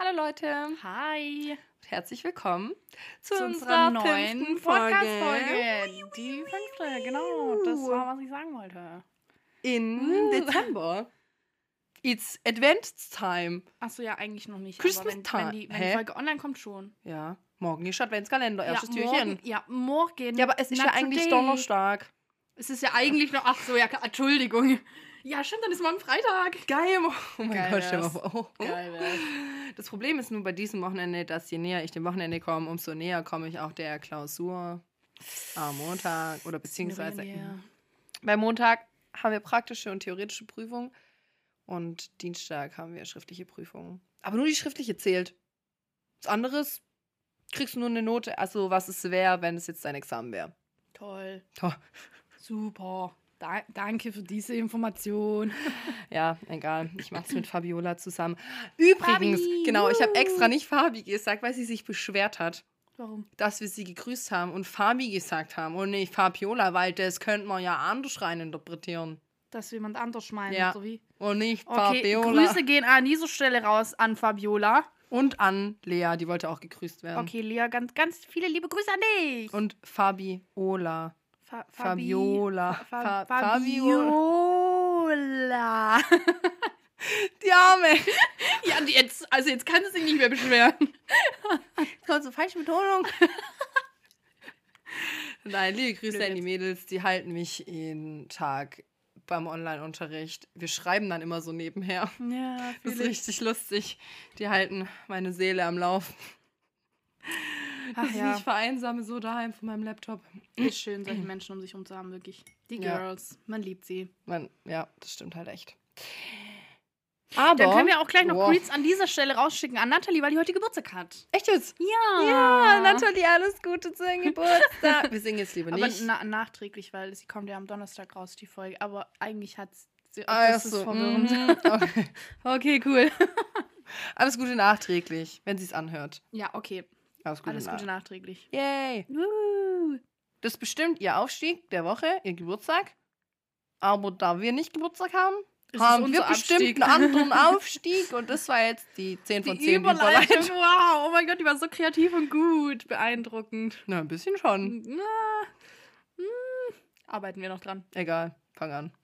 Hallo Leute, Hi herzlich willkommen zu, zu unserer, unserer neuen Podcast-Folge. Die fünfte, genau. Das war, was ich sagen wollte. in Uh. Dezember. It's Advent Time. Achso, ja, eigentlich noch nicht. Christmas wenn, time. wenn, die, wenn die Folge online kommt, schon. Ja, morgen ist Adventskalender, erstes ja, Türchen. morgen, ja, morgen. Ja, aber es ist Not ja eigentlich today. Donnerstag. Es ist ja eigentlich noch. Ach so, ja, Entschuldigung. Ja, stimmt, dann ist morgen Freitag. Geil, oh mein Geil Gott, stell mal vor. Oh. Geil wär's. Das Problem ist nur bei diesem Wochenende, dass je näher ich dem Wochenende komme, umso näher komme ich auch der Klausur am Montag oder beziehungsweise. Bei Montag haben wir praktische und theoretische Prüfungen und Dienstag haben wir schriftliche Prüfungen. Aber nur die schriftliche zählt. Was anderes kriegst du nur eine Note, also was es wäre, wenn es jetzt dein Examen wäre. Toll. Toll. Super. Da, danke für diese Information. Ja, egal. Ich mache es mit Fabiola zusammen. Übrigens, Fabi, genau, ich habe extra nicht Fabi gesagt, weil sie sich beschwert hat, Warum? dass wir sie gegrüßt haben und Fabi gesagt haben und nicht Fabiola, weil das könnte man ja anders reininterpretieren. Dass jemand anders meint, Ja. so wie? Und nicht Okay, Fabiola. Grüße gehen an dieser Stelle raus an Fabiola. Und an Lea, die wollte auch gegrüßt werden. Okay, Lea, ganz, ganz viele liebe Grüße an dich. Und Fabiola. Fa Fabi- Fabiola. Fa Fa- Fabiola. Die Arme. ja, und jetzt, also jetzt kann sie sich nicht mehr beschweren. Kommt so falsche Betonung. Nein, liebe Grüße an die jetzt. Mädels. Die halten mich jeden Tag beim Online-Unterricht. Wir schreiben dann immer so nebenher. Ja, Das ist richtig lustig. Die halten meine Seele am Laufen. Ach Dass ich ja, mich vereinsame so daheim von meinem Laptop. ist schön, solche Menschen um sich herum zu haben, wirklich. Die Ja. Girls, man liebt sie. Man, ja, das stimmt halt echt. Aber. Dann können wir auch gleich noch Wow. Greets an dieser Stelle rausschicken an Nathalie, weil die heute Geburtstag hat. Echt jetzt? Ja. Ja, Nathalie, alles Gute zu deinem Geburtstag. Wir singen jetzt lieber Aber nicht. na nachträglich, weil sie kommt ja am Donnerstag raus, die Folge. Aber eigentlich hat sie. Ah, ist so, verwirrend. mhm. Okay. Okay, cool. Alles Gute nachträglich, wenn sie es anhört. Ja, okay. Alles Gute, Alles Gute nach- nachträglich. Yay. Woo. Das ist bestimmt ihr Aufstieg der Woche, ihr Geburtstag. Aber da wir nicht Geburtstag haben, Es haben wir bestimmt Abstieg. einen anderen Aufstieg. Und das war jetzt die 10 von 10 Die Überleitung. Überleitung. Wow, oh mein Gott, die war so kreativ und gut. Beeindruckend. Na, ein bisschen schon. Na, hm, arbeiten wir noch dran. Egal, fang an.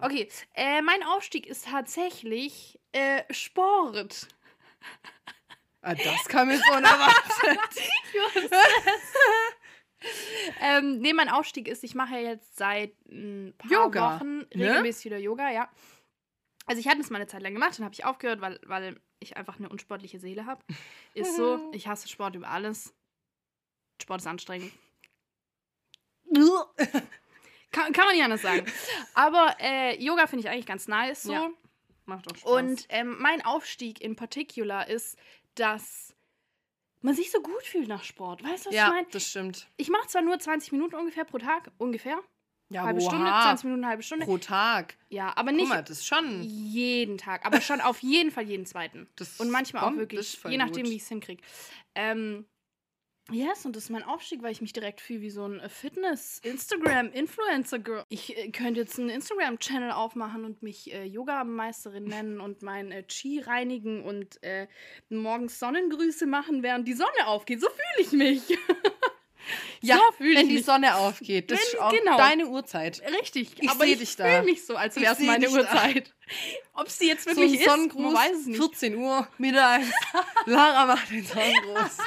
Okay, äh, mein Aufstieg ist tatsächlich äh, Sport. Ah, das kam jetzt unerwartet. ähm, nee, mein Aufstieg ist, ich mache ja jetzt seit ein paar Yoga, Wochen ne? regelmäßig wieder Yoga, ja. Also ich hatte es mal eine Zeit lang gemacht, dann habe ich aufgehört, weil, weil ich einfach eine unsportliche Seele habe. Ist so, ich hasse Sport über alles. Sport ist anstrengend. Kann, kann man nicht anders sagen. Aber äh, Yoga finde ich eigentlich ganz nice so. Ja. Macht doch Spaß. Und ähm, mein Aufstieg in particular ist, dass man sich so gut fühlt nach Sport. Weißt du, was ich ja, meine? das stimmt. Ich mache zwar nur 20 Minuten ungefähr pro Tag, ungefähr. Ja, halbe oha. Stunde, 20 Minuten, halbe Stunde. pro Tag. Ja, aber nicht mal, das ist schon. jeden Tag, aber schon auf jeden Fall jeden zweiten. Das Und manchmal auch wirklich, je nachdem, gut. wie ich es hinkriege. Ähm, yes, und das ist mein Aufstieg, weil ich mich direkt fühle wie so ein äh, Fitness-Instagram-Influencer-Girl. Ich äh, könnte jetzt einen Instagram-Channel aufmachen und mich äh, Yoga-Meisterin nennen und mein äh, Chi reinigen und äh, morgens Sonnengrüße machen, während die Sonne aufgeht. So fühle ich mich. Ja, so fühle ich wenn die mich. Sonne aufgeht. Das Wenn- ist auch genau. deine Uhrzeit. Richtig, Ich aber ich dich da. fühle mich so, als Ich wäre es meine. Uhrzeit. Ob sie jetzt So wirklich ist, man Sonnengruß, weiß es nicht. 14 Uhr, mittags. Lara macht den Sonnengruß.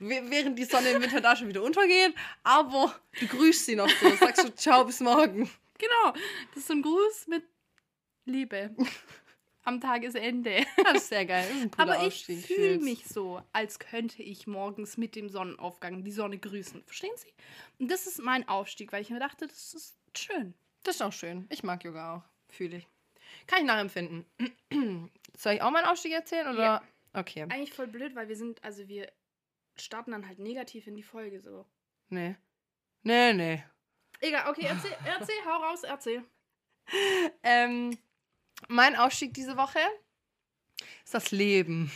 Während die Sonne im Winter da schon wieder untergeht, aber du grüßt sie noch so. Sagst du Ciao, bis morgen. Genau, das ist so ein Gruß mit Liebe. Am Tagesende. Das ist sehr geil. Das ist Aber ich fühle mich so, als könnte ich morgens mit dem Sonnenaufgang die Sonne grüßen. Verstehen Sie? Und das ist mein Aufstieg, weil ich mir dachte, das ist schön. Das ist auch schön. Ich mag Yoga auch. Fühle ich. Kann ich nachempfinden. Soll ich auch meinen Aufstieg erzählen? Oder? Ja. Okay. Eigentlich voll blöd, weil wir sind, also wir starten dann halt negativ in die Folge so. Nee. Nee, nee. Egal, okay, erzähl, erzähl, hau raus, erzähl. Ähm, mein Aufstieg diese Woche ist das Leben.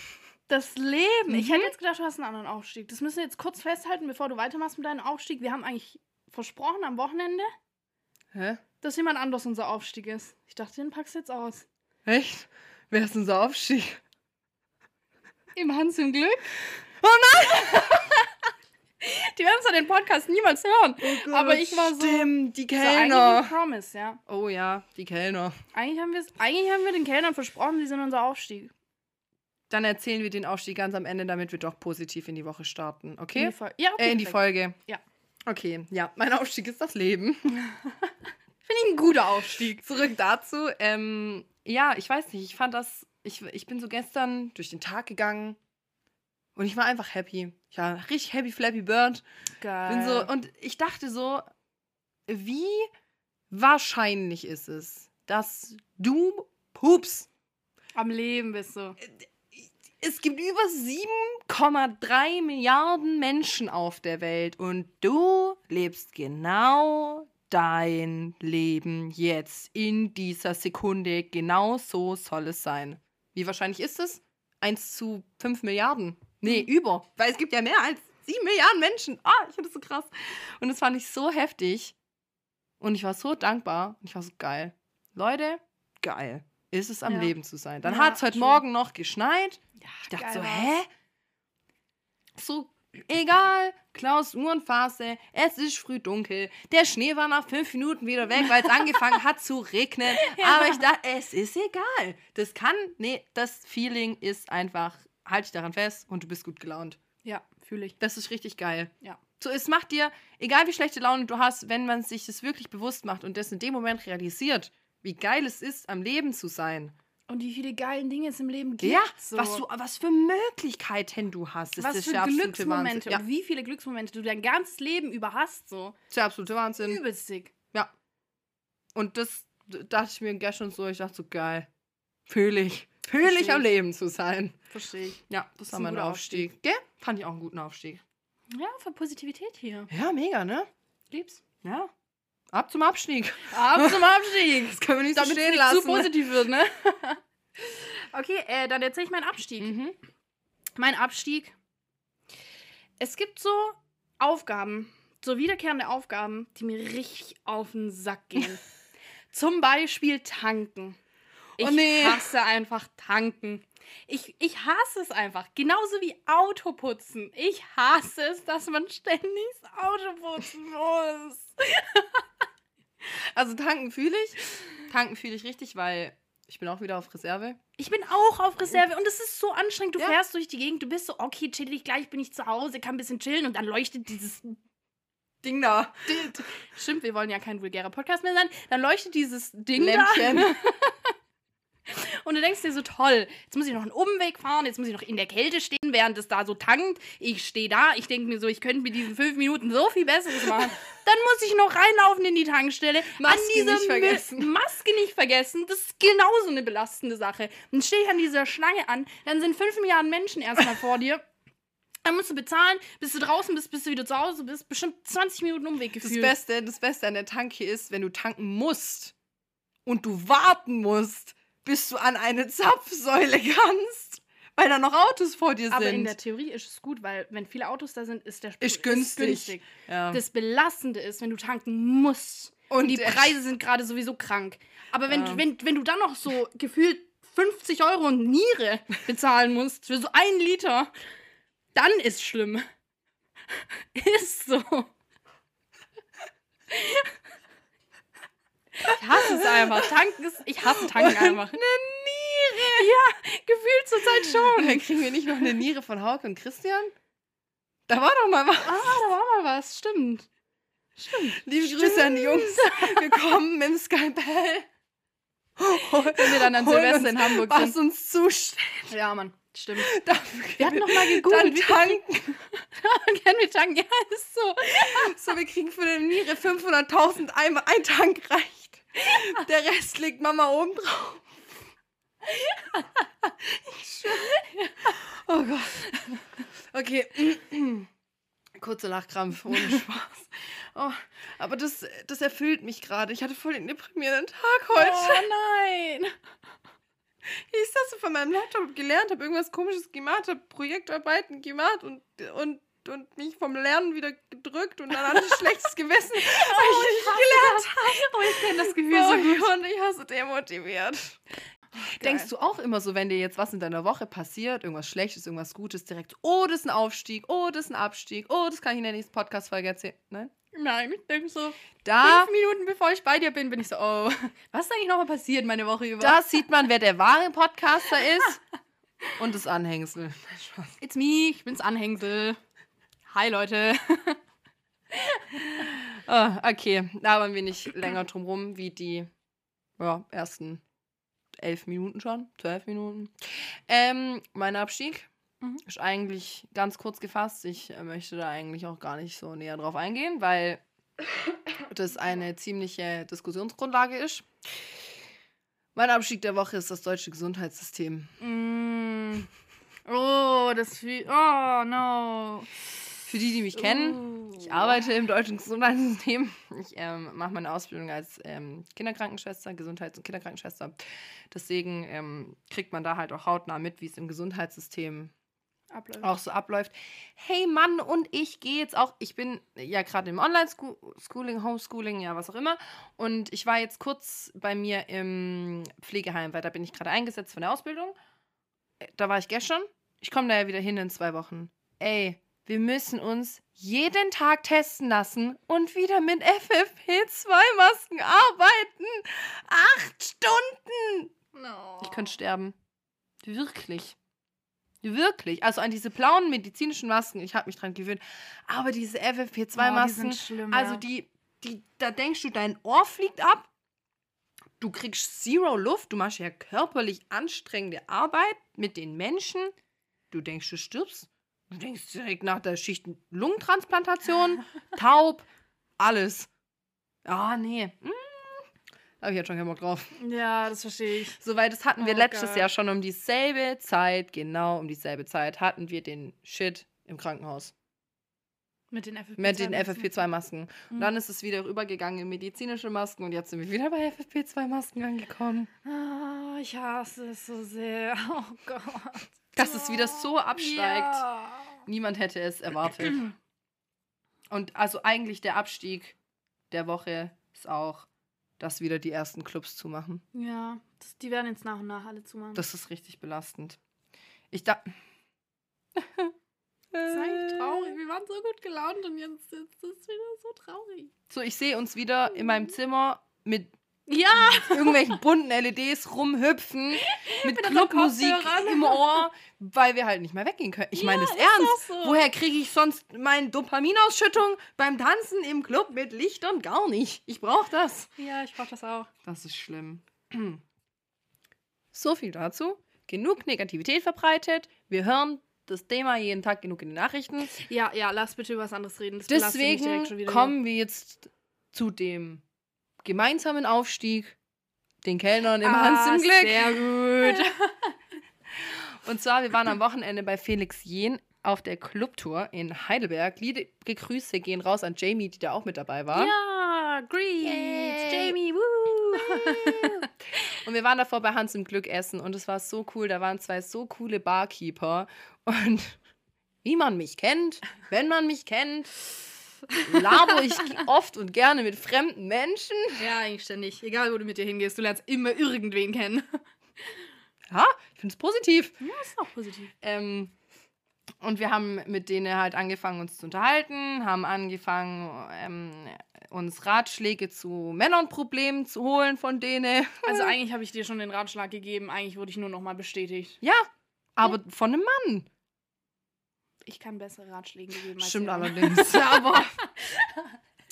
Das Leben. Ich Mhm. hätte jetzt gedacht, du hast einen anderen Aufstieg. Das müssen wir jetzt kurz festhalten, bevor du weitermachst mit deinem Aufstieg. Wir haben eigentlich versprochen am Wochenende, Hä? dass jemand anders unser Aufstieg ist. Ich dachte, den packst du jetzt aus. Echt? Wer ist unser Aufstieg? Im Hans im Glück. Oh nein! Die werden zwar den Podcast niemals hören. aber ich war so. Stimmt, die so Kellner. ein Promise, ja. oh ja, die Kellner. Eigentlich haben, eigentlich haben wir den Kellnern versprochen, sie sind unser Aufstieg. Dann erzählen wir den Aufstieg ganz am Ende, damit wir doch positiv in die Woche starten. In Okay? die Fol- ja, okay. äh, in die. Folge. Ja. Okay, ja. Mein Aufstieg ist das Leben. Finde ich ein guter Aufstieg. Zurück dazu. Ähm, ja, ich weiß nicht. Ich fand das. Ich, ich bin so gestern durch den Tag gegangen und ich war einfach happy. Ich war richtig happy, flappy bird. Geil. Bin so, und ich dachte so, wie wahrscheinlich ist es, dass du pups. Am Leben bist du. Es gibt über 7,3 Milliarden Menschen auf der Welt und du lebst genau dein Leben jetzt in dieser Sekunde. Genau so soll es sein. Wie wahrscheinlich ist es? 1 zu 5 Milliarden. Nee, über. Weil es gibt ja mehr als 7 Milliarden Menschen. Ah, ich finde das so krass. Und das fand ich so heftig. Und ich war so dankbar. Und ich war so geil. Leute, geil. Ist es am Ja. Leben zu sein. Dann Ja, hat es heute true. Morgen noch geschneit. Ja, Ich dachte geil so, hä? So, egal, Klausurenphase, es ist früh dunkel, der Schnee war nach fünf Minuten wieder weg, weil es angefangen hat zu regnen. Aber ich dachte, es ist egal. Das kann, nee, das Feeling ist einfach, halt dich daran fest und du bist gut gelaunt. Ja, fühle ich. Das ist richtig geil. Ja. So, es macht dir, egal wie schlechte Laune du hast, wenn man sich das wirklich bewusst macht und das in dem Moment realisiert, wie geil es ist, am Leben zu sein. Und wie viele geilen Dinge es im Leben gibt. Ja, so. was, du, was für Möglichkeiten du hast. Das was ist für Glücksmomente. Ja, und wie viele Glücksmomente du dein ganzes Leben über hast. So. das ist der absolute Wahnsinn. Übelst sick. Ja. Und das dachte ich mir gestern so, ich dachte so, geil. Fühle ich. Fühle ich Versteh am. Leben zu sein. Verstehe ich. Ja, das Ist war ein mein guter Aufstieg. Gell? Fand ich auch einen guten Aufstieg. Ja, für Positivität hier. Ja, mega, ne? Lieb's. Ja. Ab zum Abstieg. Ab zum Abstieg. Das können wir nicht so Damit es stehen nicht lassen. zu positiv wird, ne? okay, äh, dann erzähle ich meinen Abstieg. Mhm. Mein Abstieg. Es gibt so Aufgaben, so wiederkehrende Aufgaben, die mir richtig auf den Sack gehen. Zum Beispiel tanken. Ich Oh nee. hasse einfach tanken. Ich, ich hasse es einfach. Genauso wie Autoputzen. Ich hasse es, dass man ständig das Auto putzen muss. Also tanken fühle ich. Tanken fühle ich richtig, weil ich bin auch wieder auf Reserve. Ich bin auch auf Reserve und es ist so anstrengend. Du Ja. fährst durch die Gegend, du bist so, okay, chillig, gleich bin ich zu Hause, kann ein bisschen chillen und dann leuchtet dieses. Ding da. Stimmt, wir wollen ja kein vulgärer Podcast mehr sein. Dann leuchtet dieses Ding Lämpchen. da und du denkst dir so, toll, jetzt muss ich noch einen Umweg fahren, jetzt muss ich noch in der Kälte stehen, während es da so tankt. Ich stehe da, ich denke mir so, ich könnte mit diesen fünf Minuten so viel Besseres machen. Dann muss ich noch reinlaufen in die Tankstelle. Maske nicht vergessen. Maske nicht vergessen. Das ist genauso eine belastende Sache. Dann stehe ich an dieser Schlange an, dann sind fünf Milliarden Menschen erstmal vor dir. Dann musst du bezahlen, bis du draußen bist, bis du wieder zu Hause bist. Bestimmt 20 Minuten Umweg Das gefühlt. Beste, das Beste an der Tanke ist, wenn du tanken musst und du warten musst, bis du an eine Zapfsäule kannst, weil da noch Autos vor dir Aber sind. in der Theorie ist es gut, weil wenn viele Autos da sind, ist der Sprit Ist günstig. ja. Das Belastende ist, wenn du tanken musst. Und, die der- Preise sind gerade sowieso krank. Aber wenn, Ja. wenn, wenn du dann noch so gefühlt 50 Euro und Niere bezahlen musst für so einen Liter, dann ist schlimm. Ist so. Ich hasse es einfach. Tanken ist. Ich hasse Tanken einfach. Eine Niere! Ja, gefühlt zurzeit schon. Dann kriegen wir nicht noch eine Niere von Hauke und Christian? Da war doch mal was. Ah, da war mal was. Stimmt. Stimmt. Liebe Grüße an die Jungs. Wir kommen mit dem Skalpell. Wenn wir dann an Silvester in Hamburg Was sind. uns zusteht. Ja, Mann. Stimmt. Dafür Wir hatten noch mal dann gegoogelt. wie- tanken. Kennen wir tanken? Ja, ist so. So, wir kriegen für eine Niere 500.000 Eimer. Ein Tank reicht. Der Rest legt Mama oben drauf. Ich. Oh Gott. Okay. Kurzer Lachkrampf, ohne Spaß. Oh, aber das, das erfüllt mich gerade. Ich hatte voll den deprimierenden Tag heute. Oh nein. Ich das so von meinem Laptop gelernt, habe irgendwas komisches gemacht, habe Projektarbeiten gemacht und, und, und mich vom Lernen wieder gedrückt und dann hatte ich schlechtes Gewissen, weil ich nicht gelernt habe. Oh, ich kenne das Gefühl so gut. Und ich hasse demotiviert. Denkst du auch immer so, wenn dir jetzt was in deiner Woche passiert, irgendwas Schlechtes, irgendwas Gutes, direkt, oh, das ist ein Aufstieg, oh, das ist ein Abstieg, oh, das kann ich in der nächsten Podcast-Folge erzählen? Nein? Nein, ich denke so, Da, fünf Minuten bevor ich bei dir bin, bin ich so, oh, was ist eigentlich nochmal passiert meine Woche über? da sieht man, wer der wahre Podcaster ist und das Anhängsel. It's me, ich bin's Anhängsel. Hi, Leute. Ah, okay, labern wir nicht länger drum rum, wie die ja, ersten elf Minuten schon, zwölf Minuten. Ähm, mein Abstieg Mhm. ist eigentlich ganz kurz gefasst. Ich äh, möchte da eigentlich auch gar nicht so näher drauf eingehen, weil das eine ziemliche Diskussionsgrundlage ist. Mein Abstieg der Woche ist das deutsche Gesundheitssystem. Mm. Oh, das viel. Oh, no. Für die, die mich kennen. Ich arbeite im deutschen Gesundheitssystem. Ich ähm, mache meine Ausbildung als ähm, Kinderkrankenschwester, Gesundheits- und Kinderkrankenschwester. Deswegen ähm, kriegt man da halt auch hautnah mit, wie es im Gesundheitssystem Abläuft. auch so abläuft. Hey Mann, und ich gehe jetzt auch, ich bin ja gerade im Online-Schooling, Homeschooling, ja, was auch immer. Und ich war jetzt kurz bei mir im Pflegeheim, weil da bin ich gerade eingesetzt von der Ausbildung. Äh, Da war ich gestern. Ich komme da ja wieder hin in zwei Wochen. Ey, wir müssen uns jeden Tag testen lassen und wieder mit FFP2-Masken arbeiten. Acht Stunden! No. Ich könnte sterben. Wirklich. Wirklich. Also an diese blauen medizinischen Masken, ich habe mich dran gewöhnt. Aber diese Oh, die FFP2-Masken, sind schlimm, also die, die, da denkst du, dein Ohr fliegt ab. Du kriegst Zero Luft. Du machst ja körperlich anstrengende Arbeit mit den Menschen. Du denkst, du stirbst. Du denkst direkt nach der Schicht Lungentransplantation, taub, alles. Ah, nee. Hm. Habe ich jetzt schon keinen Bock drauf. Ja, das verstehe ich. Soweit, das hatten wir Oh, letztes geil. Jahr schon um dieselbe Zeit, genau um dieselbe Zeit, hatten wir den Shit im Krankenhaus. Mit den FFP2. Mit den FFP2-Masken. Und Mhm. dann ist es wieder übergegangen in medizinische Masken und jetzt sind wir wieder bei FFP2-Masken angekommen. Ah, ich hasse es so sehr. Oh Gott. Dass es wieder so absteigt. Ja. Niemand hätte es erwartet. Und also eigentlich der Abstieg der Woche ist auch, dass wieder die ersten Clubs zumachen. Ja, das, die werden jetzt nach und nach alle zumachen. Das ist richtig belastend. Ich da. Das ist eigentlich traurig. Wir waren so gut gelaunt und jetzt, jetzt ist es wieder so traurig. So, ich sehe uns wieder in meinem Zimmer mit Ja! irgendwelchen bunten LEDs rumhüpfen, mit unseren Clubmusik im Ohr, weil wir halt nicht mehr weggehen können. Ich meine es ernst. so. Woher kriege ich sonst meine Dopaminausschüttung beim Tanzen im Club mit Lichtern? Gar nicht. Ich brauche das. Ja, ich brauch das auch. Das ist schlimm. So viel dazu. Genug Negativität verbreitet. Wir hören das Thema jeden Tag genug in den Nachrichten. Ja, ja, lass bitte über was anderes reden. Das Deswegen direkt schon wieder. kommen wir jetzt zu dem gemeinsamen Aufstieg, den Kellnern im ah, Hans im Glück. Sehr gut. Und zwar, wir waren am Wochenende bei Felix Jen auf der Clubtour in Heidelberg. Liebe Grüße gehen raus an Jamie, die da auch mit dabei war. ja, Greens. Jamie, woo. Und wir waren davor bei Hans im Glück essen und es war so cool. Da waren zwei so coole Barkeeper. Und wie man mich kennt, wenn man mich kennt, labere ich oft und gerne mit fremden Menschen. ja, eigentlich ständig. Egal, wo du mit dir hingehst, du lernst immer irgendwen kennen. Ja, ich finde es positiv. Ja, ist auch positiv. Ähm, und wir haben mit denen halt angefangen, uns zu unterhalten, haben angefangen, ähm, uns Ratschläge zu Männernproblemen zu holen von denen. Also eigentlich habe ich dir schon den Ratschlag gegeben, eigentlich wurde ich nur noch mal bestätigt. Ja, aber von einem Mann. Ich kann bessere Ratschläge geben. als Stimmt allerdings. aber,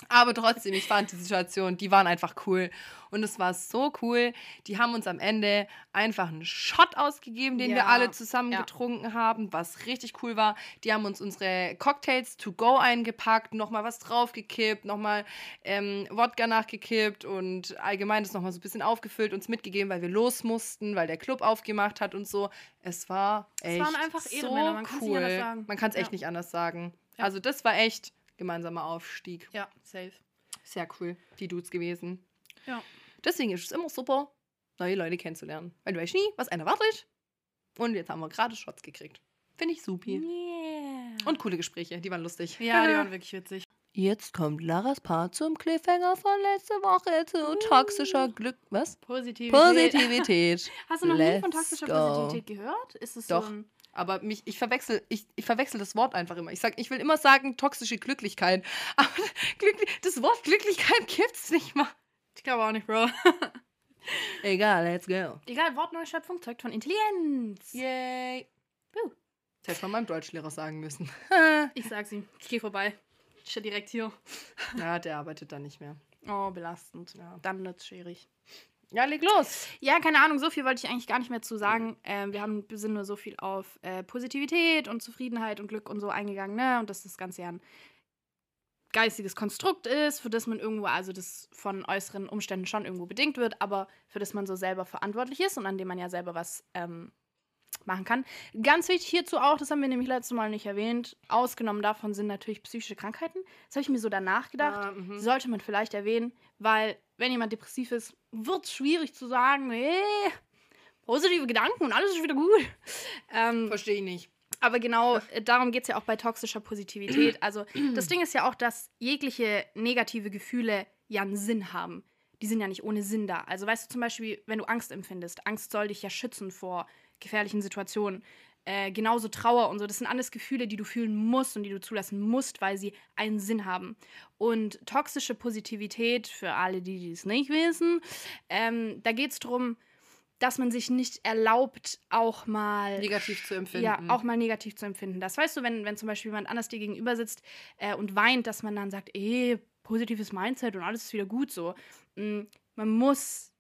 aber trotzdem, ich fand die Situation, die waren einfach cool. Und es war so cool. Die haben uns am Ende einfach einen Shot ausgegeben, den wir Ja, alle zusammen ja. getrunken haben, was richtig cool war. Die haben uns unsere Cocktails to go eingepackt, nochmal was draufgekippt, nochmal ähm, Wodka nachgekippt und allgemein das nochmal so ein bisschen aufgefüllt, uns mitgegeben, weil wir los mussten, weil der Club aufgemacht hat und so. Es war Es echt waren einfach so Ehrenmänner, man kann's nicht cool. Man kann es echt Ja. nicht anders sagen. Also das war echt gemeinsamer Aufstieg. Ja, safe. Sehr cool, die Dudes gewesen. Ja. Deswegen ist es immer super, neue Leute kennenzulernen. Weil du weißt nie, was einer wartet. Und jetzt haben wir gerade Shots gekriegt. Finde ich supi. Yeah. Und coole Gespräche, die waren lustig. ja, die waren wirklich witzig. Jetzt kommt Laras Part zum Cliffhanger von letzte Woche zu toxischer Glück. Was? Positivität. Positivität. Hast du noch nie von Let's toxischer go. Positivität gehört? Ist es Doch. so ein. Aber mich, ich verwechsel, ich, ich verwechsel das Wort einfach immer. Ich sag, ich will immer sagen toxische Glücklichkeit. Aber glücklich, das Wort Glücklichkeit gibt's nicht mal. Ich glaube auch nicht, Bro. Egal, let's go. Egal, Wortneuschöpfung zeugt von Intelligenz. Yay. Puh. Das hätte man meinem Deutschlehrer sagen müssen. Ich sag's ihm. Ich gehe vorbei. Ich stehe direkt hier. ja, der arbeitet da nicht mehr. Oh, belastend. Ja. Dann wird's schwierig. Ja, leg los. Ja, keine Ahnung, so viel wollte ich eigentlich gar nicht mehr zu sagen. Ähm, wir haben, sind nur so viel auf äh, Positivität und Zufriedenheit und Glück und so eingegangen, ne? Und dass das Ganze ja ein geistiges Konstrukt ist, für das man irgendwo, also das von äußeren Umständen schon irgendwo bedingt wird, aber für das man so selber verantwortlich ist und an dem man ja selber was ähm, machen kann. Ganz wichtig hierzu auch, das haben wir nämlich letztes Mal nicht erwähnt, ausgenommen davon sind natürlich psychische Krankheiten. Das habe ich mir so danach gedacht. Ah, mhm. Sollte man vielleicht erwähnen, weil wenn jemand depressiv ist, wird es schwierig zu sagen, nee, positive Gedanken und alles ist wieder gut. Ähm, Verstehe ich nicht. aber genau äh, darum geht es ja auch bei toxischer Positivität. Also das Ding ist ja auch, dass jegliche negative Gefühle ja einen Sinn haben. Die sind ja nicht ohne Sinn da. Also weißt du zum Beispiel, wenn du Angst empfindest, Angst soll dich ja schützen vor gefährlichen Situationen. Äh, genauso Trauer und so. Das sind alles Gefühle, die du fühlen musst und die du zulassen musst, weil sie einen Sinn haben. Und toxische Positivität, für alle, die es nicht wissen, ähm, da geht es darum, dass man sich nicht erlaubt, auch mal Negativ zu empfinden. ja, auch mal negativ zu empfinden. Das weißt du, wenn, wenn zum Beispiel jemand anders dir gegenüber sitzt äh, und weint, dass man dann sagt, eh, positives Mindset und alles ist wieder gut so. Mm, man muss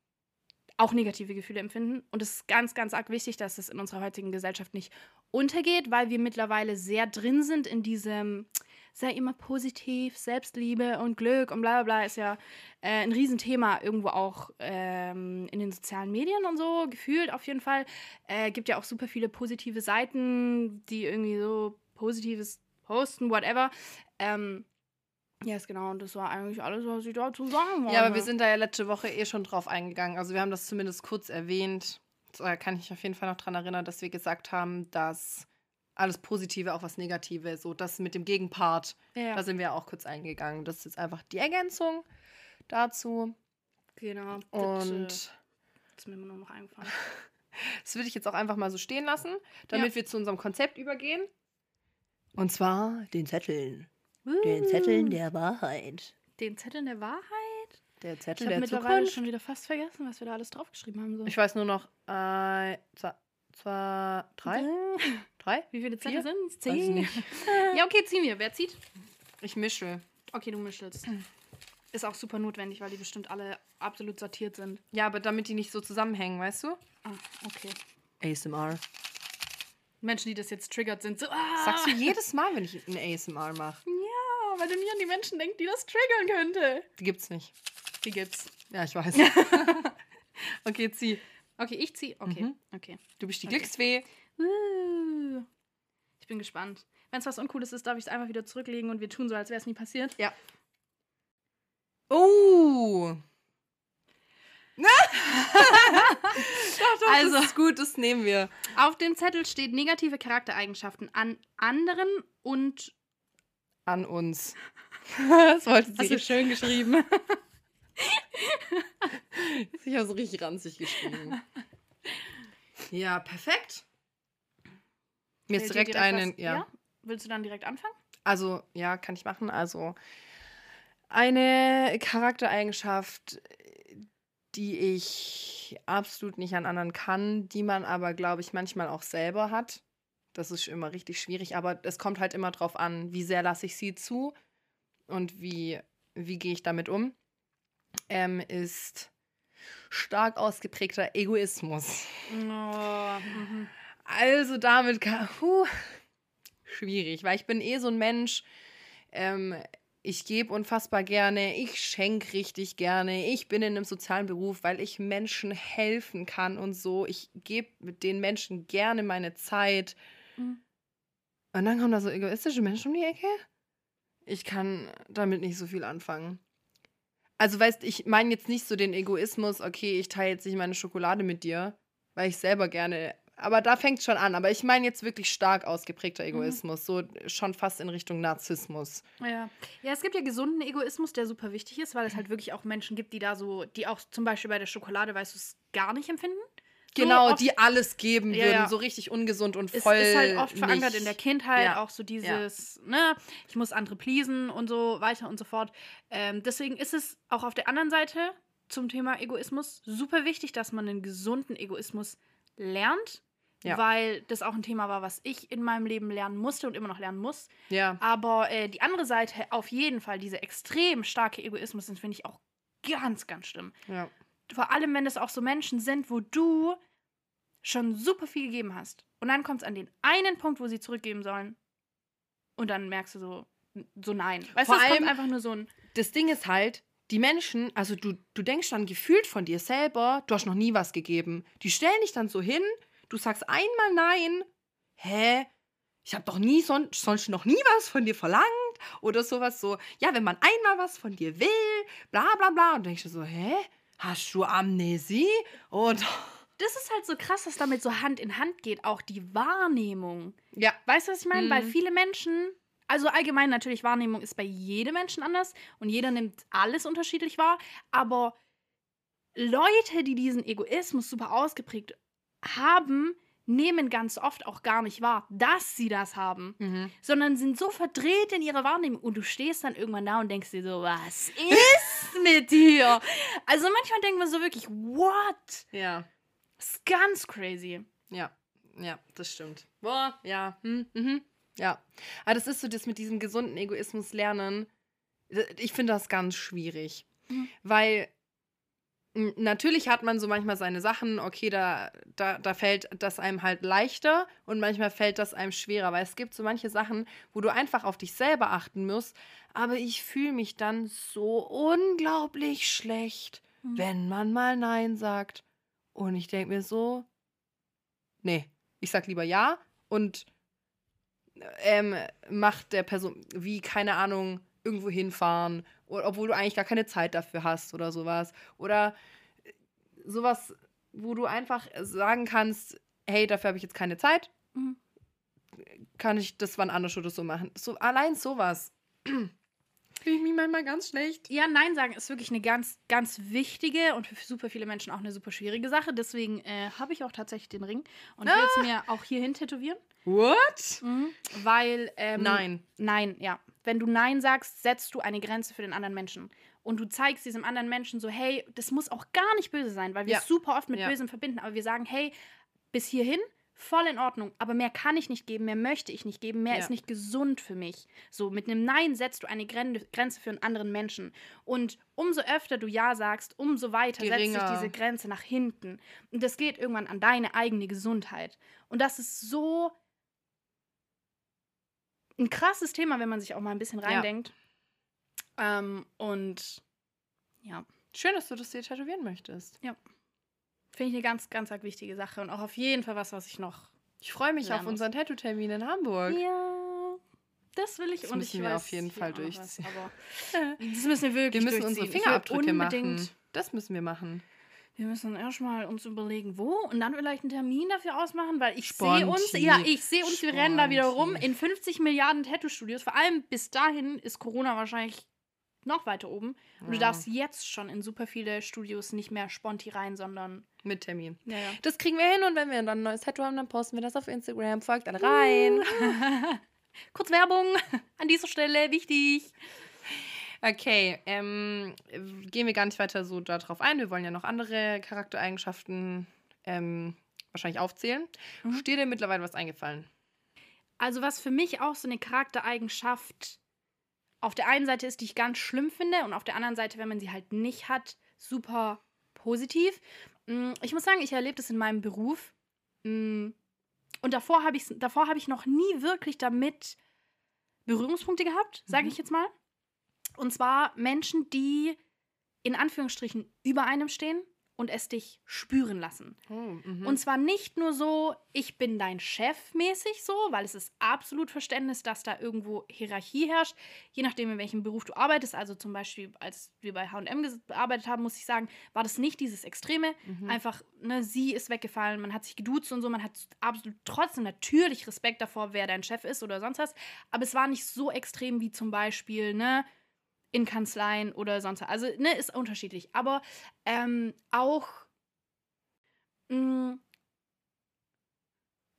auch negative Gefühle empfinden. Und es ist ganz, ganz arg wichtig, dass es in unserer heutigen Gesellschaft nicht untergeht, weil wir mittlerweile sehr drin sind in diesem, sei immer positiv, Selbstliebe und Glück und bla bla bla, ist ja äh, ein Riesenthema irgendwo auch ähm, in den sozialen Medien und so, gefühlt auf jeden Fall. Äh, gibt ja auch super viele positive Seiten, die irgendwie so Positives posten, whatever. Ähm, ja, ist genau, und das war eigentlich alles, was ich dazu sagen wollte. Ja, aber wir sind da ja letzte Woche eh schon drauf eingegangen. Also wir haben das zumindest kurz erwähnt. Da kann ich mich auf jeden Fall noch dran erinnern, dass wir gesagt haben, dass alles Positive auch was Negative, so das mit dem Gegenpart, ja, da sind wir auch kurz eingegangen. Das ist jetzt einfach die Ergänzung dazu. genau. Das, äh, Und ist mir immer nur noch eingefallen. das würde ich jetzt auch einfach mal so stehen lassen, damit Ja. wir zu unserem Konzept übergehen. Und zwar den Zetteln. Den. Zetteln der Wahrheit. Den Zettel der Wahrheit? Der Ich Zettel habe der mittlerweile Zukunft. schon wieder fast vergessen, was wir da alles draufgeschrieben haben. So. Ich weiß nur noch, äh, zwei, zwei drei? Drei? Wie viele Zettel sind es? Weiß ich Zehn? nicht. Ja, okay, ziehen wir. Wer zieht? Ich mische. Okay, du mischelst. Ist auch super notwendig, weil die bestimmt alle absolut sortiert sind. Ja, aber damit die nicht so zusammenhängen, weißt du? Ah, okay. ASMR. Menschen, die das jetzt triggert, sind so. Ah! Sagst du jedes Mal, wenn ich ein ASMR mache. Weil du nie an die Menschen denkst, die das triggern könnte. Die gibt's nicht. Die gibt's. Ja, ich weiß. okay, zieh. Okay, ich zieh. Okay, Mhm. okay. Du bist die Okay. Glücksfee. Uh. Ich bin gespannt. Wenn es was Uncooles ist, darf ich es einfach wieder zurücklegen und wir tun so, als wäre es nie passiert. Ja. Oh. Also- das ist gut, das nehmen wir. Auf dem Zettel steht negative Charaktereigenschaften an anderen und. An uns. das wollte sie. Hast du schön geschrieben. Ich habe so richtig ranzig geschrieben. Ja, perfekt. Mir ist Fällt dir direkt einen, was- ja. Willst du dann direkt anfangen? Also, ja, kann ich machen. Also, eine Charaktereigenschaft, die ich absolut nicht an anderen kann, die man aber, glaube ich, manchmal auch selber hat. Das ist immer richtig schwierig, aber es kommt halt immer drauf an, wie sehr lasse ich sie zu und wie, wie gehe ich damit um. Ähm, ist stark ausgeprägter Egoismus. Oh, mhm. Also damit kann, huh, schwierig, weil ich bin eh so ein Mensch, ähm, ich gebe unfassbar gerne, ich schenke richtig gerne, ich bin in einem sozialen Beruf, weil ich Menschen helfen kann und so. Ich gebe mit den Menschen gerne meine Zeit. Mhm. Und dann kommen da so egoistische Menschen um die Ecke. Ich kann damit nicht so viel anfangen. Also, weißt ich meine jetzt nicht so den Egoismus, okay, ich teile jetzt nicht meine Schokolade mit dir, weil ich selber gerne aber da fängt schon an. Aber ich meine jetzt wirklich stark ausgeprägter Mhm. Egoismus, so schon fast in Richtung Narzissmus. Ja. ja, es gibt ja gesunden Egoismus, der super wichtig ist, weil es halt wirklich auch Menschen gibt, die da so, die auch zum Beispiel bei der Schokolade, weißt du, es gar nicht empfinden. So Genau, oft- die alles geben Ja, würden, ja. so richtig ungesund und es voll. ist halt oft verankert nicht. in der Kindheit, Ja. auch so dieses, ne, ich muss andere pleasen und so weiter und so fort. Ähm, deswegen ist es auch auf der anderen Seite zum Thema Egoismus super wichtig, dass man einen gesunden Egoismus lernt, weil das auch ein Thema war, was ich in meinem Leben lernen musste und immer noch lernen muss. Ja, Aber äh, die andere Seite, auf jeden Fall, diese extrem starke Egoismus, finde ich auch ganz, ganz schlimm. ja. Vor allem, wenn es auch so Menschen sind, wo du schon super viel gegeben hast. Und dann kommt es an den einen Punkt, wo sie zurückgeben sollen. Und dann merkst du so, so nein. Weißt Vor du, es allem- kommt einfach nur so ein. Das Ding ist halt, die Menschen, also du, du denkst dann gefühlt von dir selber, du hast noch nie was gegeben. Die stellen dich dann so hin, du sagst einmal nein. Hä? Ich habe doch nie son sonst noch nie was von dir verlangt oder sowas so. Ja, wenn man einmal was von dir will, bla bla bla. Und denkst du so, hä? Hast du Amnesie? Und Das ist halt so krass, dass damit so Hand in Hand geht, auch die Wahrnehmung. ja, Weißt du, was ich meine? Mhm. Weil viele Menschen, also allgemein natürlich, Wahrnehmung ist bei jedem Menschen anders und jeder nimmt alles unterschiedlich wahr, aber Leute, die diesen Egoismus super ausgeprägt haben, nehmen ganz oft auch gar nicht wahr, dass sie das haben, mhm. sondern sind so verdreht in ihrer Wahrnehmung und du stehst dann irgendwann da und denkst dir so, was ist mit dir? Also manchmal denkt man so wirklich, what? ja, Das ist ganz crazy. ja, ja, das stimmt. Boah, ja, hm, mhm. ja. Aber das ist so das mit diesem gesunden Egoismus lernen. Ich finde das ganz schwierig, Mhm. weil natürlich hat man so manchmal seine Sachen, okay, da, da, da fällt das einem halt leichter und manchmal fällt das einem schwerer, weil es gibt so manche Sachen, wo du einfach auf dich selber achten musst, aber ich fühle mich dann so unglaublich schlecht, Mhm. wenn man mal Nein sagt. Und ich denke mir so, nee, ich sag lieber Ja und ähm, macht der Person, wie, keine Ahnung, irgendwo hinfahren, obwohl du eigentlich gar keine Zeit dafür hast oder sowas. Oder äh, sowas, wo du einfach sagen kannst, hey, dafür habe ich jetzt keine Zeit, Mhm. kann ich das wann anders oder so machen. So, allein sowas. Fühle ich mich manchmal ganz schlecht. Ja, Nein sagen ist wirklich eine ganz, ganz wichtige und für super viele Menschen auch eine super schwierige Sache. Deswegen äh, habe ich auch tatsächlich den Ring und will es mir auch hierhin tätowieren. What? Weil. Ähm, Nein. Nein, ja. Wenn du Nein sagst, setzt du eine Grenze für den anderen Menschen. Und du zeigst diesem anderen Menschen so, hey, das muss auch gar nicht böse sein, weil wir Ja. es super oft mit Ja. Bösem verbinden. Aber wir sagen, hey, bis hierhin, voll in Ordnung. Aber mehr kann ich nicht geben, mehr möchte ich nicht geben, mehr Ja. ist nicht gesund für mich. So, mit einem Nein setzt du eine Gren Grenze für einen anderen Menschen. Und umso öfter du Ja sagst, umso weiter setzt Geringer. sich diese Grenze nach hinten. Und das geht irgendwann an deine eigene Gesundheit. Und das ist so ein krasses Thema, wenn man sich auch mal ein bisschen Ja. reindenkt. Ähm, und ja, Schön, dass du das dir tätowieren möchtest. finde ich eine ganz, ganz arg wichtige Sache und auch auf jeden Fall was, was ich noch. Ich freue mich auf muss. unseren Tattoo-Termin in Hamburg. Ja, das will ich Das und müssen ich wir weiß auf jeden Fall was, durchziehen. aber das müssen wir wirklich Wir müssen unsere Fingerabdrücke unbedingt- machen. Das müssen wir machen. Wir müssen erstmal uns überlegen, wo und dann vielleicht einen Termin dafür ausmachen, weil ich Sponti. sehe uns, ja, ich sehe uns, wir rennen da wieder rum Sponti. in 50 Milliarden Tattoo-Studios. Vor allem bis dahin ist Corona wahrscheinlich noch weiter oben. Und du Ja. darfst jetzt schon in super viele Studios nicht mehr Sponti rein, sondern. Mit Termin. Ja, ja. Das kriegen wir hin und wenn wir dann ein neues Tattoo haben, dann posten wir das auf Instagram. Folgt alle rein. Kurz Werbung an dieser Stelle, wichtig. Okay, ähm, gehen wir gar nicht weiter so darauf ein. Wir wollen ja noch andere Charaktereigenschaften ähm, wahrscheinlich aufzählen. Mhm. Ist dir denn mittlerweile was eingefallen? Also, was für mich auch so eine Charaktereigenschaft auf der einen Seite ist, die ich ganz schlimm finde, und auf der anderen Seite, wenn man sie halt nicht hat, super positiv. Mm, Ich muss sagen, ich erlebe das in meinem Beruf. Mm, Und davor habe ich, davor hab ich noch nie wirklich damit Berührungspunkte gehabt, sage Mhm. ich jetzt mal. Und zwar Menschen, die in Anführungsstrichen über einem stehen und es dich spüren lassen. Oh, mhm. Und zwar nicht nur so, ich bin dein Chef mäßig so, weil es ist absolut Verständnis, dass da irgendwo Hierarchie herrscht. Je nachdem, in welchem Beruf du arbeitest, also zum Beispiel, als wir bei HM gearbeitet haben, muss ich sagen, war das nicht dieses Extreme. Mhm. Einfach, ne, sie ist weggefallen, man hat sich geduzt und so, man hat absolut trotzdem natürlich Respekt davor, wer dein Chef ist oder sonst was. Aber es war nicht so extrem wie zum Beispiel, ne, in Kanzleien oder sonst. Also, ne, ist unterschiedlich. Aber ähm, auch. Mh,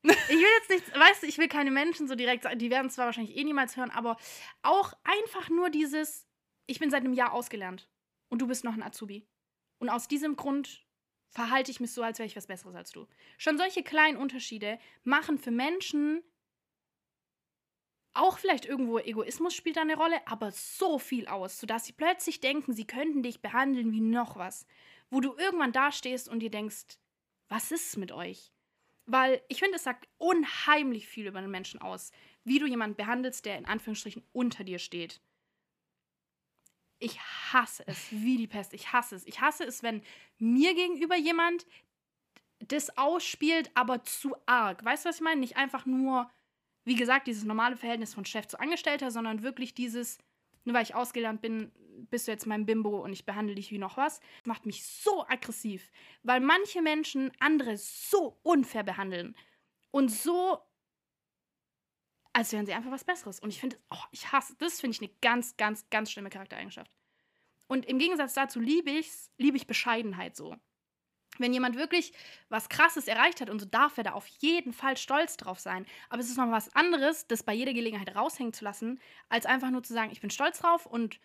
ich will jetzt nicht, weißt du, ich will keine Menschen so direkt sagen, die werden zwar wahrscheinlich eh niemals hören, aber auch einfach nur dieses, ich bin seit einem Jahr ausgelernt und du bist noch ein Azubi. Und aus diesem Grund verhalte ich mich so, als wäre ich was Besseres als du. Schon solche kleinen Unterschiede machen für Menschen auch vielleicht irgendwo Egoismus spielt da eine Rolle, aber so viel aus, sodass sie plötzlich denken, sie könnten dich behandeln wie noch was. Wo du irgendwann dastehst und dir denkst, was ist mit euch? Weil ich finde, es sagt unheimlich viel über einen Menschen aus, wie du jemanden behandelst, der in Anführungsstrichen unter dir steht. Ich hasse es, wie die Pest. Ich hasse es. Ich hasse es, wenn mir gegenüber jemand das ausspielt, aber zu arg. Weißt du, was ich meine? Nicht einfach nur wie gesagt, dieses normale Verhältnis von Chef zu Angestellter, sondern wirklich dieses, nur weil ich ausgelernt bin, bist du jetzt mein Bimbo und ich behandle dich wie noch was, macht mich so aggressiv, weil manche Menschen andere so unfair behandeln und so, als wären sie einfach was Besseres. Und ich finde, oh, ich hasse, das finde ich eine ganz, ganz, ganz schlimme Charaktereigenschaft. Und im Gegensatz dazu liebe ich liebe ich Bescheidenheit so. Wenn jemand wirklich was Krasses erreicht hat und so darf er da auf jeden Fall stolz drauf sein. Aber es ist noch was anderes, das bei jeder Gelegenheit raushängen zu lassen, als einfach nur zu sagen, ich bin stolz drauf und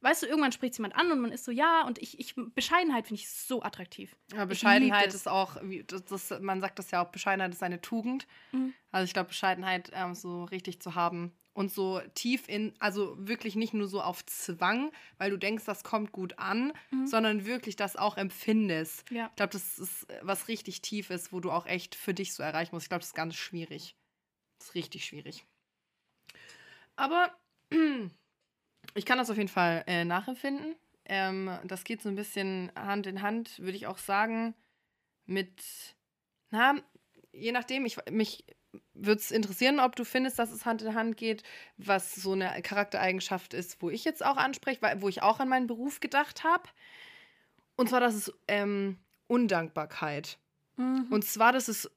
weißt du, irgendwann spricht jemand an und man ist so, ja, und ich, ich Bescheidenheit finde ich so attraktiv. Ja, Bescheidenheit ist auch, das, das, man sagt das ja auch, Bescheidenheit ist eine Tugend. Mhm. Also ich glaube, Bescheidenheit ähm, so richtig zu haben, und so tief in, also wirklich nicht nur so auf Zwang, weil du denkst, das kommt gut an, Mhm. sondern wirklich das auch empfindest. Ja. Ich glaube, das ist was richtig tief ist, wo du auch echt für dich so erreichen musst. Ich glaube, das ist ganz schwierig. Das ist richtig schwierig. Aber ich kann das auf jeden Fall äh, nachempfinden. Ähm, das geht so ein bisschen Hand in Hand, würde ich auch sagen, mit, na, je nachdem, ich, mich würde es interessieren, ob du findest, dass es Hand in Hand geht, was so eine Charaktereigenschaft ist, wo ich jetzt auch anspreche, wo ich auch an meinen Beruf gedacht habe. Und zwar, das ist ähm, Undankbarkeit. Mhm. Und zwar, das ist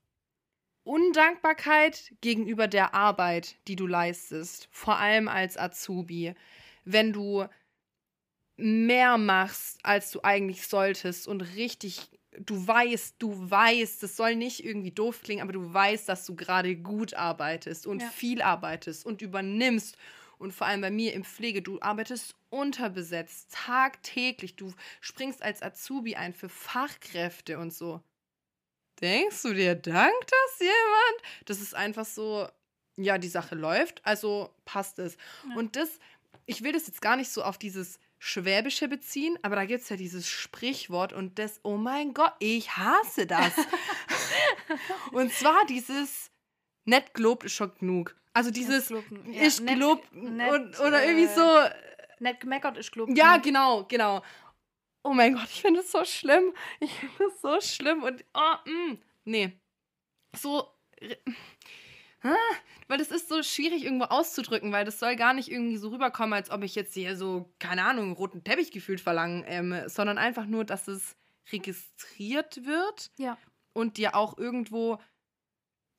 Undankbarkeit gegenüber der Arbeit, die du leistest, vor allem als Azubi. Wenn du mehr machst, als du eigentlich solltest und richtig, du weißt, du weißt, das soll nicht irgendwie doof klingen, aber du weißt, dass du gerade gut arbeitest und Ja. viel arbeitest und übernimmst. Und vor allem bei mir im Pflege, du arbeitest unterbesetzt, tagtäglich. Du springst als Azubi ein für Fachkräfte und so. Denkst du dir, dankt das jemand? Das ist einfach so, ja, die Sache läuft, also passt es. Ja. Und das, ich will das jetzt gar nicht so auf dieses Schwäbische beziehen, aber da gibt es ja dieses Sprichwort und das, oh mein Gott, ich hasse das. und zwar dieses, nett gelobt ist schon genug. Also dieses. Ja, ist gelobt nett, und, oder irgendwie äh, so, Nett gemeckert ist gelobt. ja, genau, genau. Oh mein Gott, ich finde es so schlimm. Ich finde es so schlimm und oh, mm, nee. So weil das ist so schwierig irgendwo auszudrücken, weil das soll gar nicht irgendwie so rüberkommen, als ob ich jetzt hier so, keine Ahnung, einen roten Teppich gefühlt verlange, ähm, sondern einfach nur, dass es registriert wird Ja. und dir auch irgendwo,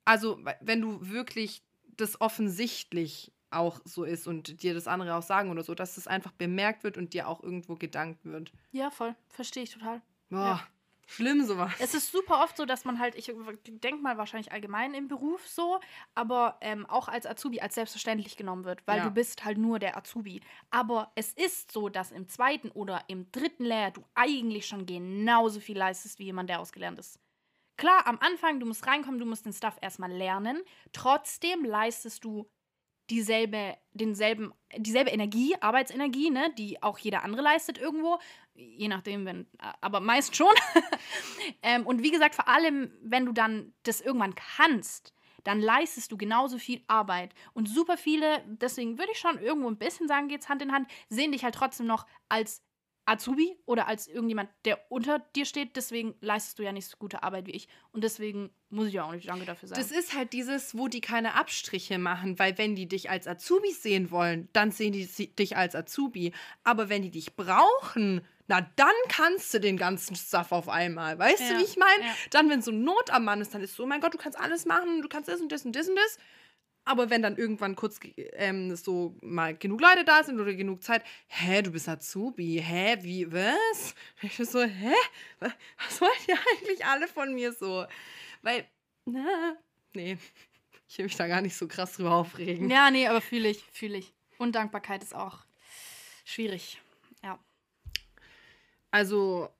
also we- wenn du wirklich das offensichtlich auch so ist und dir das andere auch sagen oder so, dass es einfach bemerkt wird und dir auch irgendwo gedankt wird. Ja, voll. Verstehe ich total. Boah, Ja. Schlimm sowas. Es ist super oft so, dass man halt, ich denke mal wahrscheinlich allgemein im Beruf so, aber ähm, auch als Azubi als selbstverständlich genommen wird, weil Ja. du bist halt nur der Azubi. Aber es ist so, dass im zweiten oder im dritten Lehrjahr du eigentlich schon genauso viel leistest wie jemand, der ausgelernt ist. Klar, am Anfang, du musst reinkommen, du musst den Stuff erstmal lernen. Trotzdem leistest du dieselbe, denselben, dieselbe Energie, Arbeitsenergie, ne, die auch jeder andere leistet irgendwo. Je nachdem, wenn, aber meist schon. ähm, und wie gesagt, vor allem, wenn du dann das irgendwann kannst, dann leistest du genauso viel Arbeit. Und super viele, deswegen würde ich schon irgendwo ein bisschen sagen, geht's Hand in Hand, sehen dich halt trotzdem noch als Azubi oder als irgendjemand, der unter dir steht. Deswegen leistest du ja nicht so gute Arbeit wie ich. Und deswegen muss ich ja auch nicht Danke dafür sagen. Das ist halt dieses, wo die keine Abstriche machen, weil wenn die dich als Azubi sehen wollen, dann sehen die dich als Azubi. Aber wenn die dich brauchen, na dann kannst du den ganzen Stuff auf einmal. Weißt Ja, du, wie ich meine? ja. Dann, wenn so Not am Mann ist, dann ist so, oh mein Gott, du kannst alles machen, du kannst das und das und das und das. Aber wenn dann irgendwann kurz ähm, so mal genug Leute da sind oder genug Zeit, hä, du bist Azubi, hä, wie, was? Ich bin so, hä? Wa- Was wollt ihr eigentlich alle von mir so? Weil, na, nee, ich will mich da gar nicht so krass drüber aufregen. ja, nee, aber fühle ich, fühle ich. Undankbarkeit ist auch schwierig. Ja. Also,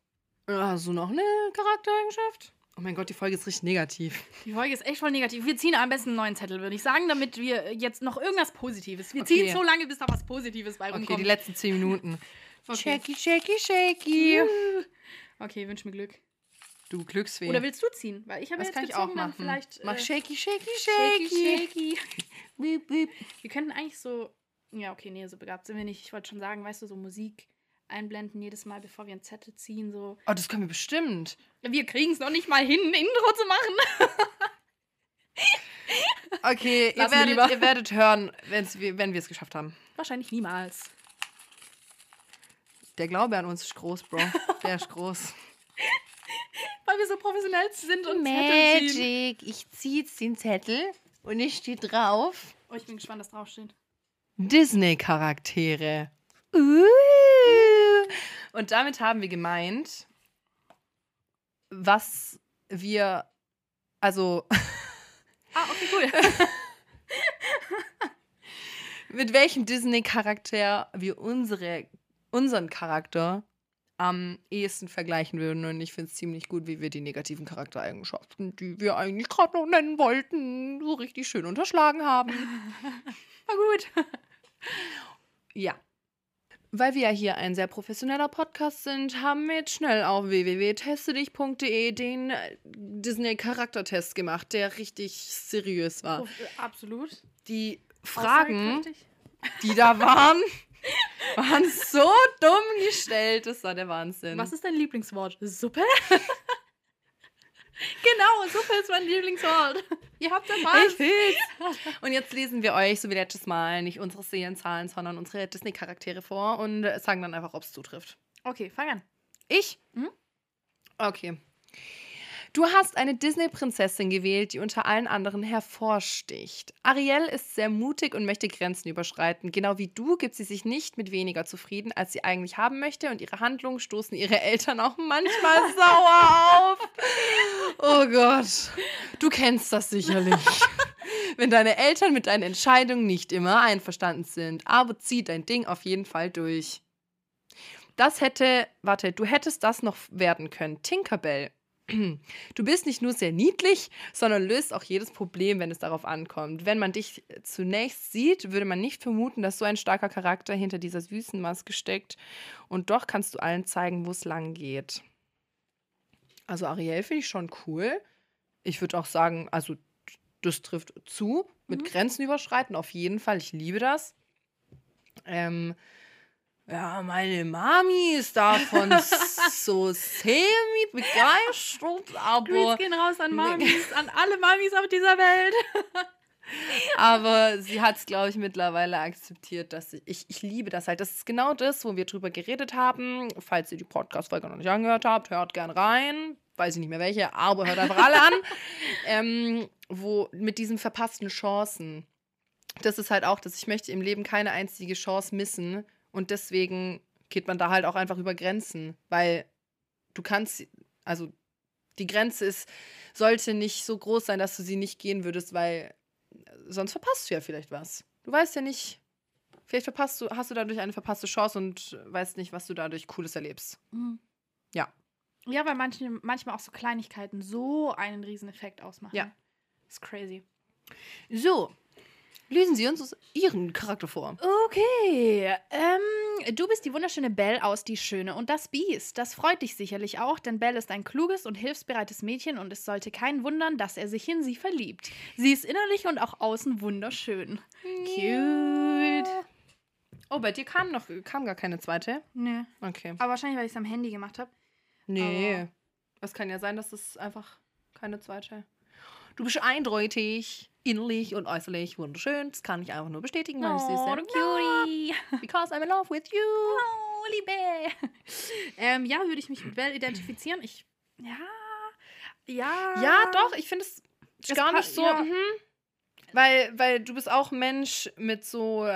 hast du noch eine Charaktereigenschaft? Oh mein Gott, die Folge ist richtig negativ. Die Folge ist echt voll negativ. Wir ziehen am besten einen neuen Zettel, würde ich sagen, damit wir jetzt noch irgendwas Positives. Wir Okay. ziehen so lange, bis da was Positives bei Okay, rumkommt. die letzten zehn Minuten. Okay. Shaky, shaky, shaky. Okay, wünsch mir Glück. Du Glücksfee. Oder willst du ziehen? Weil ich habe das jetzt kann ich gezogen, auch dann machen. vielleicht. Mach äh, shaky, shaky, shaky, shaky. shaky. Beep. Wir könnten eigentlich so. Ja, okay, nee, so begabt sind wir nicht. Ich wollte schon sagen, weißt du, so Musik einblenden jedes Mal, bevor wir einen Zettel ziehen. So. Oh, das können wir bestimmt. Wir kriegen es noch nicht mal hin, ein Intro zu machen. Okay, ihr wir werdet, ihr werdet hören, wenn wir es geschafft haben. Wahrscheinlich niemals. Der Glaube an uns ist groß, Bro. Der ist groß. Weil wir so professionell sind und Zettel ziehen. Ich ziehe jetzt den Zettel und es steht drauf. Oh, ich bin gespannt, was draufsteht. Disney-Charaktere. Uh. Und damit haben wir gemeint, was wir, also Ah, okay, cool. mit welchem Disney-Charakter wir unsere, unseren Charakter am ehesten vergleichen würden. Und ich finde es ziemlich gut, wie wir die negativen Charaktereigenschaften, die wir eigentlich gerade noch nennen wollten, so richtig schön unterschlagen haben. War gut. Ja. Weil wir ja hier ein sehr professioneller Podcast sind, haben wir jetzt schnell auf www.testedich.de den äh, Disney-Charaktertest gemacht, der richtig seriös war. Oh, äh, absolut. Die Fragen, Aussagekräftig. die da waren, waren so dumm gestellt. Das war der Wahnsinn. Was ist dein Lieblingswort? Suppe? genau, Suppe ist mein Lieblingswort. Ihr habt Ich will's. Und jetzt lesen wir euch, so wie letztes Mal, nicht unsere Serienzahlen, sondern unsere Disney-Charaktere vor und sagen dann einfach, ob es zutrifft. Okay, fang an. Ich? Mhm. Okay. Du hast eine Disney-Prinzessin gewählt, die unter allen anderen hervorsticht. Ariel ist sehr mutig und möchte Grenzen überschreiten. Genau wie du gibt sie sich nicht mit weniger zufrieden, als sie eigentlich haben möchte, und ihre Handlungen stoßen ihre Eltern auch manchmal sauer auf. Oh Gott, du kennst das sicherlich. Wenn deine Eltern mit deinen Entscheidungen nicht immer einverstanden sind, aber zieh dein Ding auf jeden Fall durch. Das hätte, warte, du hättest das noch werden können. Tinkerbell. Du bist nicht nur sehr niedlich, sondern löst auch jedes Problem, wenn es darauf ankommt. Wenn man dich zunächst sieht, würde man nicht vermuten, dass so ein starker Charakter hinter dieser süßen Maske steckt. Und doch kannst du allen zeigen, wo es lang geht. Also Ariel finde ich schon cool. Ich würde auch sagen, also das trifft zu. Mit Mhm. Grenzen überschreiten, auf jeden Fall. Ich liebe das. Ähm, ja, meine Mami ist davon so semi-begeistert, aber, Grüß gehen raus an Mamis, an alle Mamis auf dieser Welt. aber sie hat es, glaube ich, mittlerweile akzeptiert, dass ich, ich, ich liebe das halt. Das ist genau das, wo wir drüber geredet haben. Falls ihr die Podcast-Folge noch nicht angehört habt, hört gern rein. Weiß ich nicht mehr welche, aber hört einfach alle an. Ähm, wo mit diesen verpassten Chancen. Das ist halt auch, dass ich möchte im Leben keine einzige Chance missen. Und deswegen geht man da halt auch einfach über Grenzen. Weil du kannst, also die Grenze ist, sollte nicht so groß sein, dass du sie nicht gehen würdest, weil sonst verpasst du ja vielleicht was. Du weißt ja nicht, vielleicht verpasst du, hast du dadurch eine verpasste Chance und weißt nicht, was du dadurch Cooles erlebst. Ja. Ja, weil manche, manchmal auch so Kleinigkeiten so einen riesen Effekt ausmachen. Ja. Ist crazy. So, lesen Sie uns Ihren Charakter vor. Okay, ähm, du bist die wunderschöne Belle aus Die Schöne und das Biest. Das freut dich sicherlich auch, denn Belle ist ein kluges und hilfsbereites Mädchen und es sollte keinen wundern, dass er sich in sie verliebt. Sie ist innerlich und auch außen wunderschön. Cute. Oh, bei dir kam noch kam gar keine zweite. Nee. Okay. Aber wahrscheinlich, weil ich es am Handy gemacht habe. Nee. Es kann ja sein, dass es einfach keine zweite. Du bist eindeutig, innerlich und äußerlich wunderschön. Das kann ich einfach nur bestätigen, meine Süße. Oh, du Cutie. Because I'm in love with you. Oh, Liebe. ähm, ja, würde ich mich mit Belle identifizieren? Ich. Ja. Ja. Ja, doch, ich finde es gar nicht so. ja. Mhm. Weil, weil du bist auch Mensch mit so.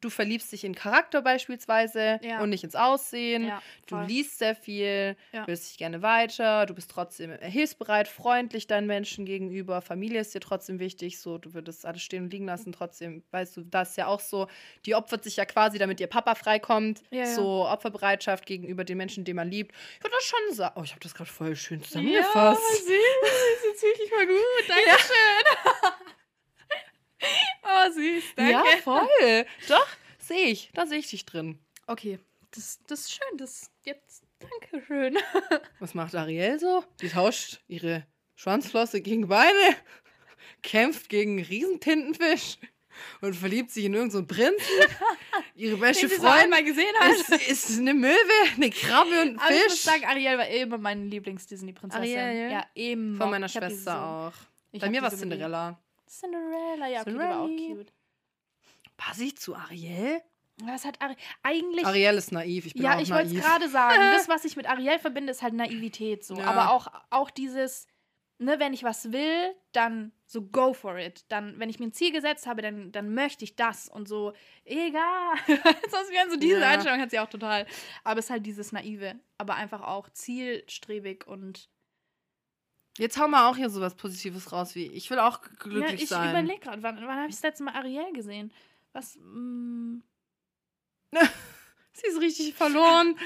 Du verliebst dich in Charakter beispielsweise Ja. und nicht ins Aussehen. Ja, Du liest sehr viel, Ja. willst dich gerne weiter, du bist trotzdem hilfsbereit, freundlich deinen Menschen gegenüber, Familie ist dir trotzdem wichtig, so du würdest alles stehen und liegen lassen, trotzdem, weißt du, das ist ja auch so, die opfert sich ja quasi, damit ihr Papa freikommt, Ja, ja. so Opferbereitschaft gegenüber den Menschen, den man liebt. Ich würde das schon sagen, oh, ich habe das gerade voll schön Ja, zusammengefasst. süß. Das ist wirklich mal gut. Dankeschön. Süß. Danke. Ja, voll. Doch, sehe ich, da sehe ich dich drin. Okay, das, das ist schön. Das jetzt. Dankeschön. Was macht Ariel so? Die tauscht ihre Schwanzflosse gegen Beine, kämpft gegen einen Riesentintenfisch und verliebt sich in irgendeinen so Prinzen. Ihre beste Freundin einmal gesehen hast. ist, ist eine Möwe, eine Krabbe und ein Aber ich muss Fisch. sagen, Ariel war immer meine Lieblings-Disney-Prinzessin. Ariel? Ja, immer. Von meiner Ich Schwester auch. Bei mir war es. Cinderella. Cinderella, ja, okay, die war auch Cinderella. cute. Passe ich zu Ariel? Was hat Ari eigentlich. Ariel ist naiv, ich bin ja, auch ich wollte es gerade sagen. Das, was ich mit Ariel verbinde, ist halt Naivität so. Ja. Aber auch, auch dieses, ne, wenn ich was will, dann so go for it. Dann, wenn ich mir ein Ziel gesetzt habe, dann, dann möchte ich das und so, egal. Sonst wären so diese Ja. Einstellung hat sie auch total. Aber es ist halt dieses Naive, aber einfach auch zielstrebig und Jetzt hau mal auch hier sowas Positives raus, wie ich will auch g- ja, glücklich ich sein. überlege gerade, wann, wann habe ich das letzte Mal Ariel gesehen? Was, mm, Sie ist richtig verloren.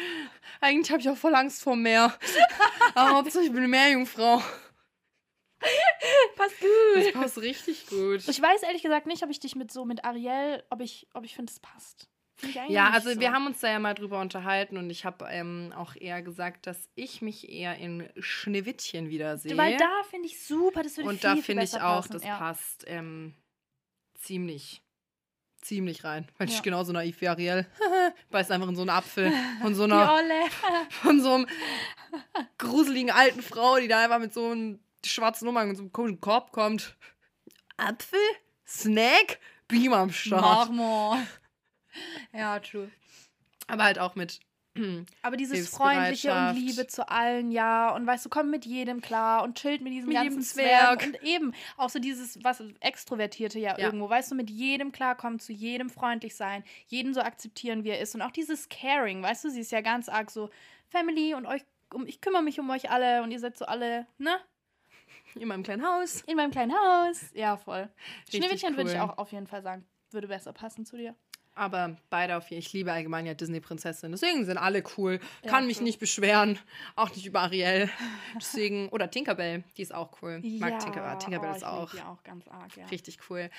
Eigentlich habe ich auch voll Angst vor Meer. Aber Hauptsache ich bin eine Meerjungfrau. passt Das gut. passt richtig gut. Ich weiß ehrlich gesagt nicht, ob ich dich mit so mit Ariel, ob ich, ob ich finde, es passt. Ich Ja, also so. wir haben uns da ja mal drüber unterhalten und ich habe ähm, auch eher gesagt, dass ich mich eher in Schneewittchen wiedersehe. Weil da finde ich super, das würde und viel, da finde ich auch, passen. das ja. passt ähm, ziemlich, ziemlich rein. Weil ich Ja. genauso naiv wie Ariel. Beißt einfach in so einen Apfel von so einer, von so einem gruseligen alten Frau, die da einfach mit so einem schwarzen Umhang und so einem komischen Korb kommt. Apfel? Snack? Beam am Start. Marmor. Ja, true. Aber halt auch mit Aber dieses Freundliche und. Liebe zu allen, ja. Und weißt du, komm mit jedem klar und chillt mit diesem Mit ganzen Zwerg. Zwerg. Und eben auch so dieses, was Extrovertierte ja, Ja. irgendwo, weißt du, mit jedem klarkommen, zu jedem freundlich sein, jeden so akzeptieren, wie er ist. Und auch dieses Caring, weißt du, sie ist ja ganz arg so Family und euch, um, ich kümmere mich um euch alle und ihr seid so alle, ne? in meinem kleinen Haus. In meinem kleinen Haus. Ja, voll. Schneewittchen würde ich cool. auch auf jeden Fall sagen, würde besser passen zu dir. Aber beide auf jeden Fall. Ich liebe allgemein ja Disney-Prinzessin. Deswegen sind alle cool. Ja, Kann mich true. nicht beschweren. Auch nicht über Ariel. Deswegen. Oder Tinkerbell. Die ist auch cool. Ich mag Tinkerbell. Tinkerbell oh, ist auch Die auch ganz arg, ja. richtig cool.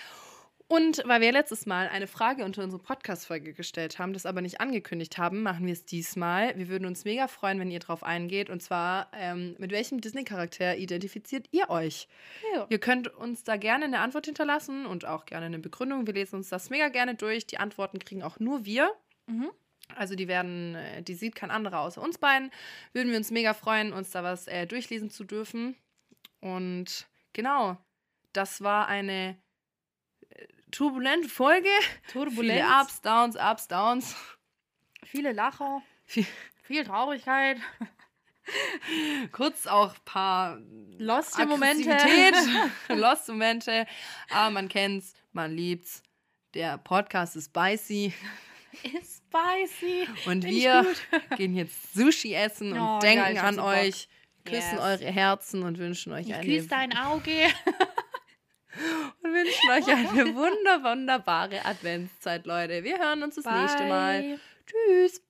Und weil wir letztes Mal eine Frage unter unsere Podcast-Folge gestellt haben, das aber nicht angekündigt haben, machen wir es diesmal. Wir würden uns mega freuen, wenn ihr drauf eingeht. Und zwar, ähm, mit welchem Disney-Charakter identifiziert ihr euch? Ja. Ihr könnt uns da gerne eine Antwort hinterlassen und auch gerne eine Begründung. Wir lesen uns das mega gerne durch. Die Antworten kriegen auch nur wir. Mhm. Also die werden, äh, die sieht kein anderer außer uns beiden. Würden wir uns mega freuen, uns da was äh, durchlesen zu dürfen. Und genau, das war eine turbulente Folge. Turbulenz. Viele Ups, Downs, Ups, Downs. Viele Lacher. Viel- Viel Traurigkeit. Kurz auch ein paar Lost Momente. Lost Momente. Aber man kennt's, man liebt's. Der Podcast ist spicy. Ist spicy. Und ich wir gehen jetzt Sushi essen und Oh, denken geil, an euch, küssen Yes. eure Herzen und wünschen euch Ich eine, küsse dein Auge. Und wünschen euch eine wunder, wunderbare Adventszeit, Leute. Wir hören uns das nächste Mal. Bye. Tschüss.